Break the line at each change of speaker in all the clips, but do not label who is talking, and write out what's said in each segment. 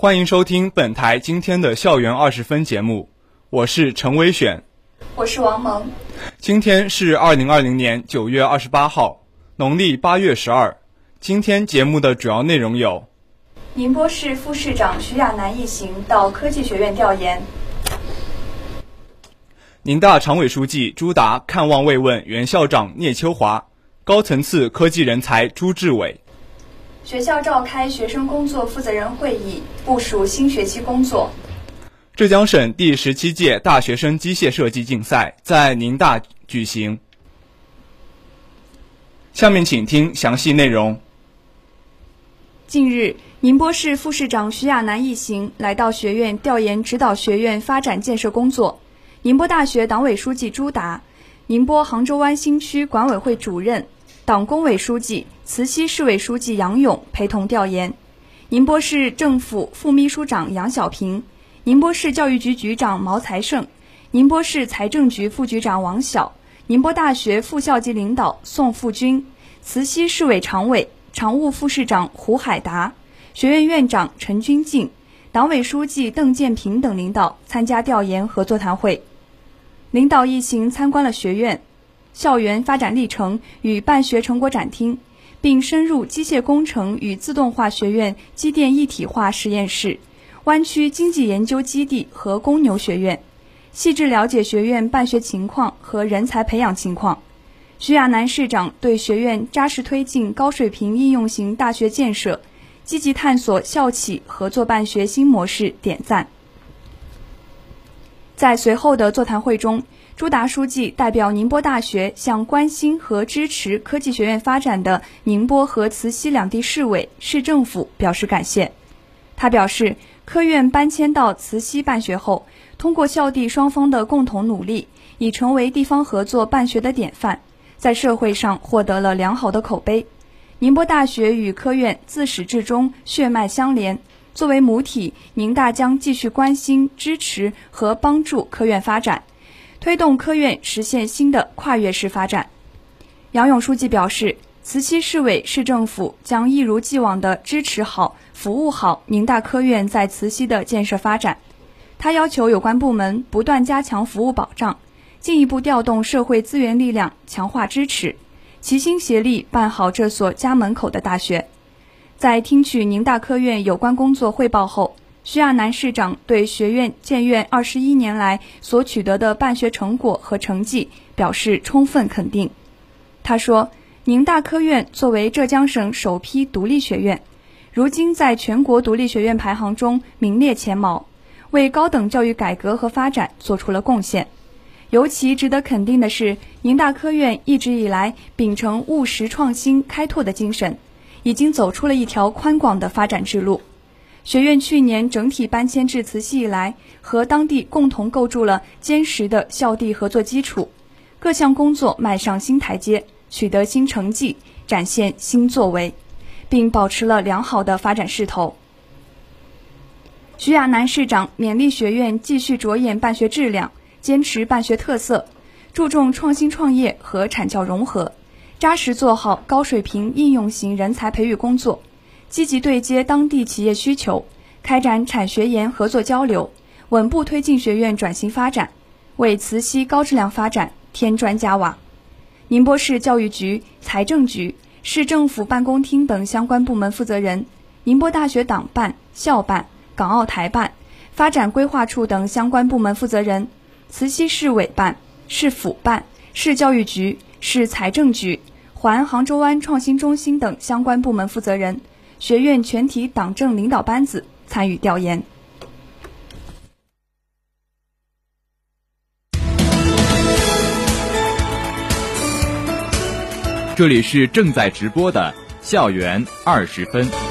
欢迎收听本台今天的校园二十分节目，我是陈威选，
我是王萌。
今天是二零二零年九月二十八号，农历八月十二。今天节目的主要内容有：
宁波市副市长徐亚楠一行到科技学院调研。
宁大常委书记朱达看望慰问原校长聂秋华，高层次科技人才朱志伟。
学校召开学生工作负责人会议，部署新学期工作。
浙江省第十七届大学生机械设计竞赛在宁大举行。下面请听详细内容。
近日，宁波市副市长徐亚楠一行来到学院调研指导学院发展建设工作。宁波大学党委书记朱达、宁波杭州湾新区管委会主任、党工委书记、慈溪市委书记杨勇陪同调研；宁波市政府副秘书长杨小平、宁波市教育局局长毛才胜、宁波市财政局副局长王晓、宁波大学副校级领导宋富军、慈溪市委常委、常务副市长胡海达、学院院长陈军进、党委书记邓建平等领导参加调研和座谈会。领导一行参观了学院校园发展历程与办学成果展厅，并深入机械工程与自动化学院机电一体化实验室、湾区经济研究基地和公牛学院，细致了解学院办学情况和人才培养情况。徐亚楠市长对学院扎实推进高水平应用型大学建设，积极探索校企合作办学新模式点赞。在随后的座谈会中，朱达书记代表宁波大学向关心和支持科技学院发展的宁波和慈溪两地市委、市政府表示感谢。他表示，科院搬迁到慈溪办学后，通过校地双方的共同努力，已成为地方合作办学的典范，在社会上获得了良好的口碑。宁波大学与科院自始至终血脉相连。作为母体，宁大将继续关心、支持和帮助科院发展，推动科院实现新的跨越式发展。杨勇书记表示，慈溪市委、市政府将一如既往地支持好、服务好宁大科院在慈溪的建设发展。他要求有关部门不断加强服务保障，进一步调动社会资源力量，强化支持，齐心协力办好这所家门口的大学。在听取宁大科院有关工作汇报后，徐亚楠市长对学院建院二十一年来所取得的办学成果和成绩表示充分肯定。他说：“宁大科院作为浙江省首批独立学院，如今在全国独立学院排行中名列前茅，为高等教育改革和发展做出了贡献。尤其值得肯定的是，宁大科院一直以来秉承务实创新、开拓的精神。”已经走出了一条宽广的发展之路。学院去年整体搬迁至慈溪以来，和当地共同构筑了坚实的校地合作基础，各项工作迈上新台阶，取得新成绩，展现新作为，并保持了良好的发展势头。徐亚楠市长勉励学院继续着眼办学质量，坚持办学特色，注重创新创业和产教融合。扎实做好高水平应用型人才培育工作，积极对接当地企业需求，开展产学研合作交流，稳步推进学院转型发展，为慈溪高质量发展添砖加瓦。宁波市教育局、财政局、市政府办公厅等相关部门负责人，宁波大学党办、校办、港澳台办、发展规划处等相关部门负责人，慈溪市委办、市府办、市教育局、市财政局。环杭州湾创新中心等相关部门负责人、学院全体党政领导班子参与调研。
这里是正在直播的校园二十分。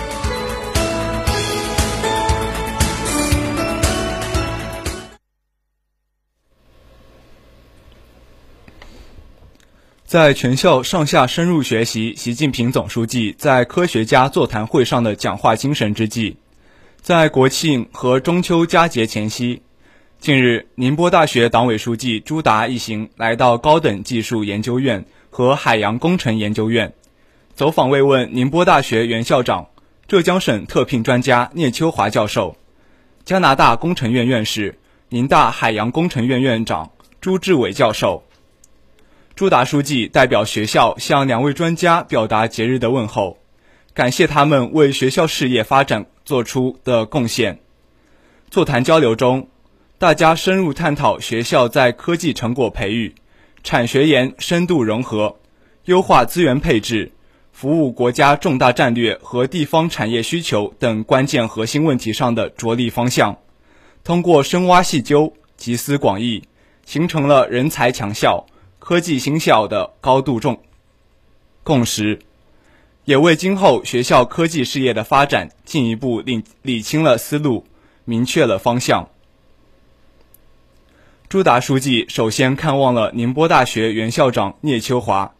在全校上下深入学习习近平总书记在科学家座谈会上的讲话精神之际，在国庆和中秋佳节前夕，近日，宁波大学党委书记朱达一行来到高等技术研究院和海洋工程研究院，走访慰问宁波大学原校长、浙江省特聘专家聂秋华教授、加拿大工程院院士、宁大海洋工程院院长朱志伟教授。朱达书记代表学校向两位专家表达节日的问候，感谢他们为学校事业发展做出的贡献。座谈交流中，大家深入探讨学校在科技成果培育、产学研深度融合、优化资源配置、服务国家重大战略和地方产业需求等关键核心问题上的着力方向。通过深挖细究、集思广益，形成了人才强校。科技新校的高度重共识，也为今后学校科技事业的发展进一步理理清了思路，明确了方向。朱达书记首先看望了宁波大学原校长聂秋华，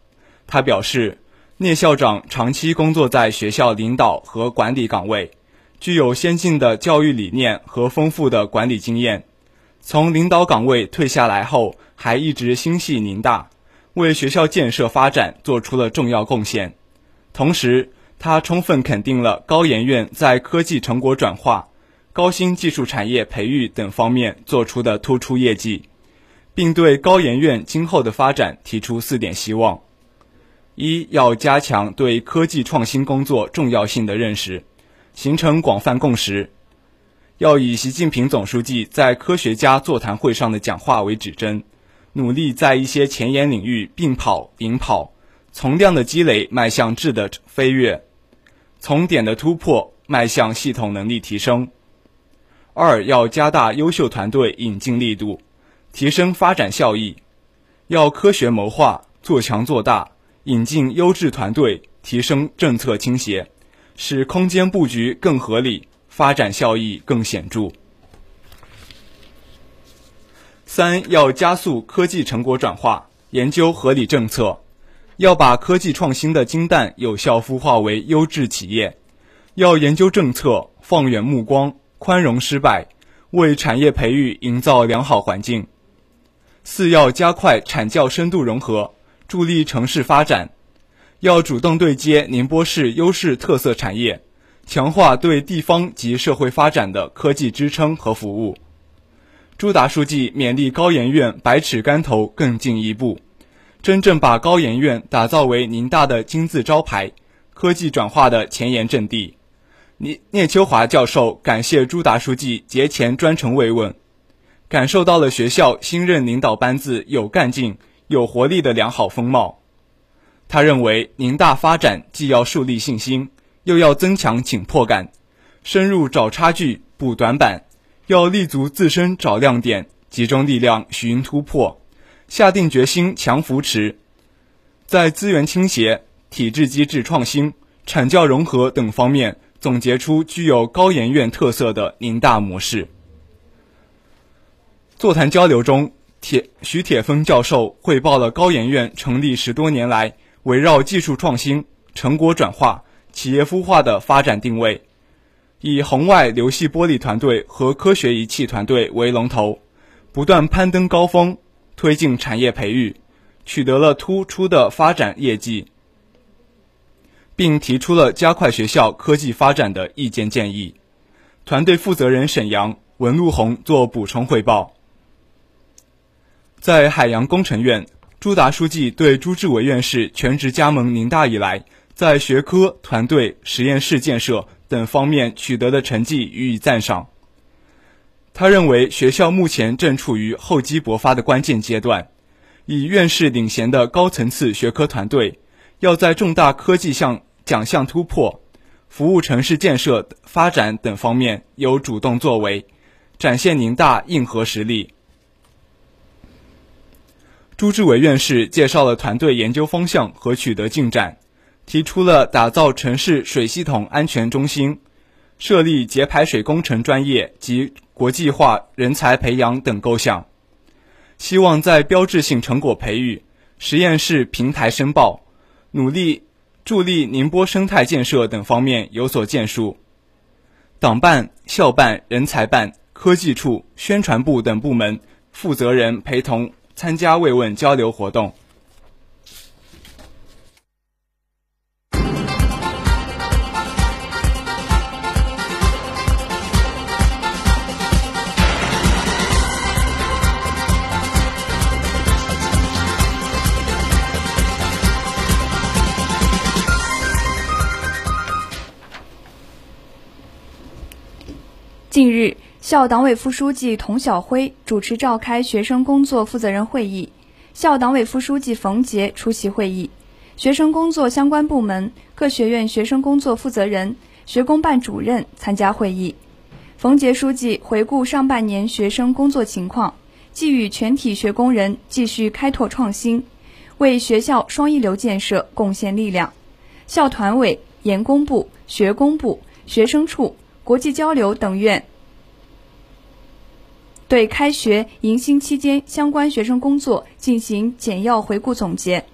他表示，聂校长长期工作在学校领导和管理岗位，具有先进的教育理念和丰富的管理经验。从领导岗位退下来后，还一直心系宁大，为学校建设发展做出了重要贡献。同时，他充分肯定了高研院在科技成果转化、高新技术产业培育等方面做出的突出业绩，并对高研院今后的发展提出四点希望：一要加强对科技创新工作重要性的认识，形成广泛共识。要以习近平总书记在科学家座谈会上的讲话为指针，努力在一些前沿领域并跑、领跑，从量的积累迈向质的飞跃，从点的突破迈向系统能力提升。二要加大优秀团队引进力度，提升发展效益，要科学谋划，做强做大，引进优质团队，提升政策倾斜，使空间布局更合理。发展效益更显著。三要加速科技成果转化，研究合理政策，要把科技创新的金蛋有效孵化为优质企业，要研究政策，放远目光，宽容失败，为产业培育营造良好环境。四要加快产教深度融合，助力城市发展，要主动对接宁波市优势特色产业。强化对地方及社会发展的科技支撑和服务。朱达书记勉励高研院百尺竿头更进一步，真正把高研院打造为宁大的金字招牌，科技转化的前沿阵地。聂聂秋华教授感谢朱达书记节前专程慰问，感受到了学校新任领导班子有干劲、有活力的良好风貌。他认为，宁大发展既要树立信心。又要增强紧迫感，深入找差距、补短板，要立足自身找亮点，集中力量寻突破，下定决心强扶持，在资源倾斜、体制机制创新、产教融合等方面总结出具有高研院特色的宁大模式。座谈交流中，铁徐铁峰教授汇报了高研院成立十多年来，围绕技术创新、成果转化。企业孵化的发展定位，以红外流系玻璃团队和科学仪器团队为龙头，不断攀登高峰，推进产业培育，取得了突出的发展业绩，并提出了加快学校科技发展的意见建议。团队负责人沈阳、文路红做补充汇报。在海洋工程院，朱达书记对朱志伟院士全职加盟宁大以来。在学科、团队、实验室建设等方面取得的成绩予以赞赏。他认为学校目前正处于厚积薄发的关键阶段，以院士领衔的高层次学科团队，要在重大科技项奖项突破、服务城市建设发展等方面有主动作为，展现宁大硬核实力。朱志伟院士介绍了团队研究方向和取得进展。提出了打造城市水系统安全中心、设立节排水工程专业及国际化人才培养等构想，希望在标志性成果培育、实验室平台申报，努力助力宁波生态建设等方面有所建树。党办、校办、人才办、科技处、宣传部等部门负责人陪同参加慰问交流活动。
近日，校党委副书记童晓辉主持召开学生工作负责人会议，校党委副书记冯杰出席会议，学生工作相关部门、各学院学生工作负责人、学工办主任参加会议。冯杰书记回顾上半年学生工作情况，寄予全体学工人继续开拓创新，为学校双一流建设贡献力量。校团委、研工部、学工部、学生处。国际交流等院对开学迎新期间相关学生工作进行简要回顾总结，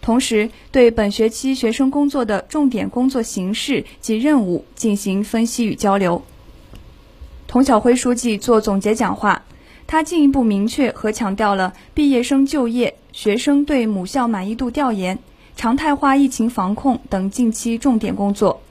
同时对本学期学生工作的重点工作形式及任务进行分析与交流。童晓辉书记做总结讲话，他进一步明确和强调了毕业生就业、学生对母校满意度调研、常态化疫情防控等近期重点工作。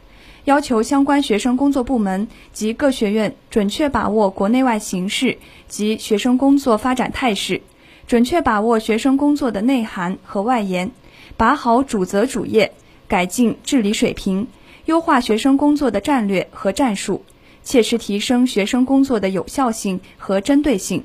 要求相关学生工作部门及各学院准确把握国内外形势及学生工作发展态势，准确把握学生工作的内涵和外延，把好主责主业，改进治理水平，优化学生工作的战略和战术，切实提升学生工作的有效性和针对性。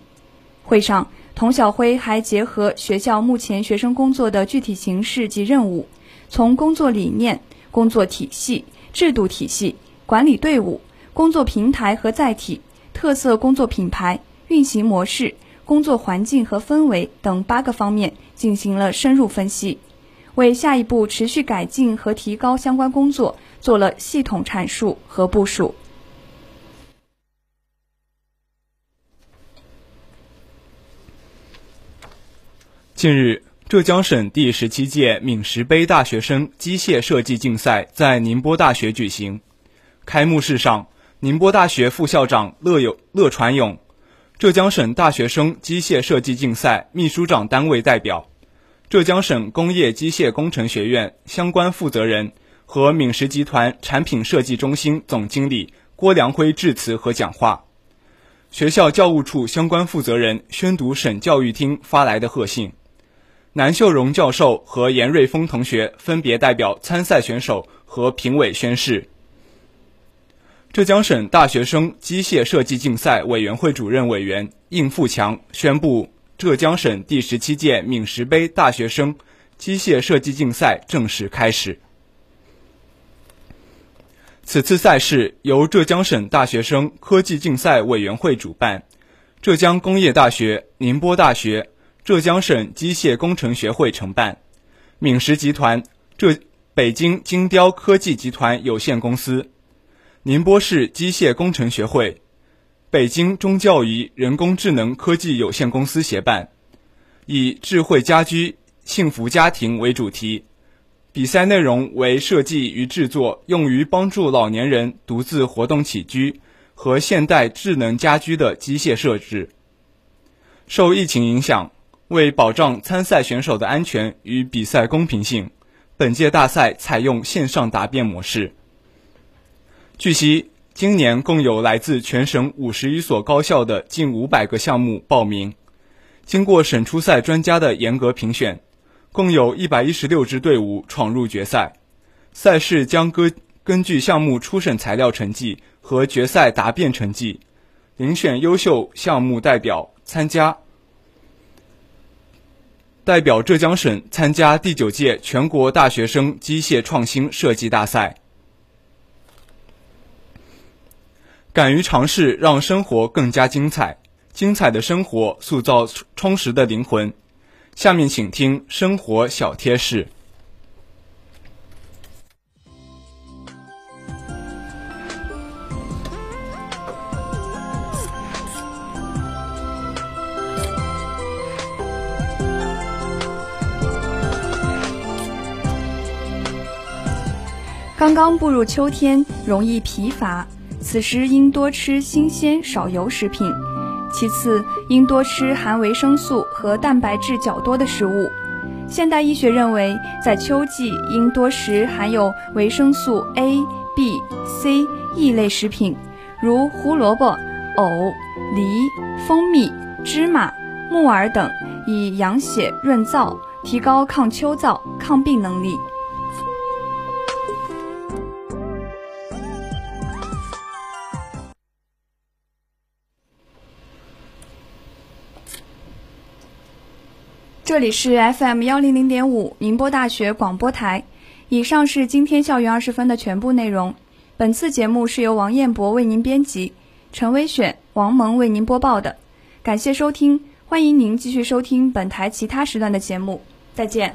会上，童晓辉还结合学校目前学生工作的具体形势及任务，从工作理念、工作体系。制度体系、管理队伍、工作平台和载体、特色工作品牌、运行模式、工作环境和氛围等八个方面进行了深入分析，为下一步持续改进和提高相关工作做了系统阐述和部署。
近日。浙江省第十七届闽石杯大学生机械设计竞赛在宁波大学举行。开幕式上，宁波大学副校长乐有乐传勇、浙江省大学生机械设计竞赛秘书长单位代表、浙江省工业机械工程学院相关负责人和闽石集团产品设计中心总经理郭良辉致辞和讲话。学校教务处相关负责人宣读省教育厅发来的贺信。南秀荣教授和严瑞峰同学分别代表参赛选手和评委宣誓。浙江省大学生机械设计竞赛委员会主任委员应富强宣布，浙江省第十七届闽石杯大学生机械设计竞赛正式开始。此次赛事由浙江省大学生科技竞赛委员会主办，浙江工业大学、宁波大学。浙江省机械工程学会承办，闽石集团、浙北京精雕科技集团有限公司、宁波市机械工程学会、北京中教仪人工智能科技有限公司协办，以“智慧家居、幸福家庭”为主题，比赛内容为设计与制作用于帮助老年人独自活动起居和现代智能家居的机械设置。受疫情影响。为保障参赛选手的安全与比赛公平性，本届大赛采用线上答辩模式。据悉，今年共有来自全省五十余所高校的近五百个项目报名，经过省初赛专家的严格评选，共有一百一十六支队伍闯入决赛。赛事将根根据项目初审材料成绩和决赛答辩成绩，遴选优秀项目代表参加。代表浙江省参加第九届全国大学生机械创新设计大赛。敢于尝试，让生活更加精彩。精彩的生活塑造充实的灵魂。下面请听生活小贴士。
刚刚步入秋天，容易疲乏，此时应多吃新鲜少油食品。其次，应多吃含维生素和蛋白质较多的食物。现代医学认为，在秋季应多食含有维生素 A、B、C、E 类食品，如胡萝卜、藕、梨、蜂蜜、芝麻、木耳等，以养血润燥，提高抗秋燥、抗病能力。这里是 FM 幺零零点五宁波大学广播台。以上是今天校园二十分的全部内容。本次节目是由王彦博为您编辑，陈威选、王萌为您播报的。感谢收听，欢迎您继续收听本台其他时段的节目。再见。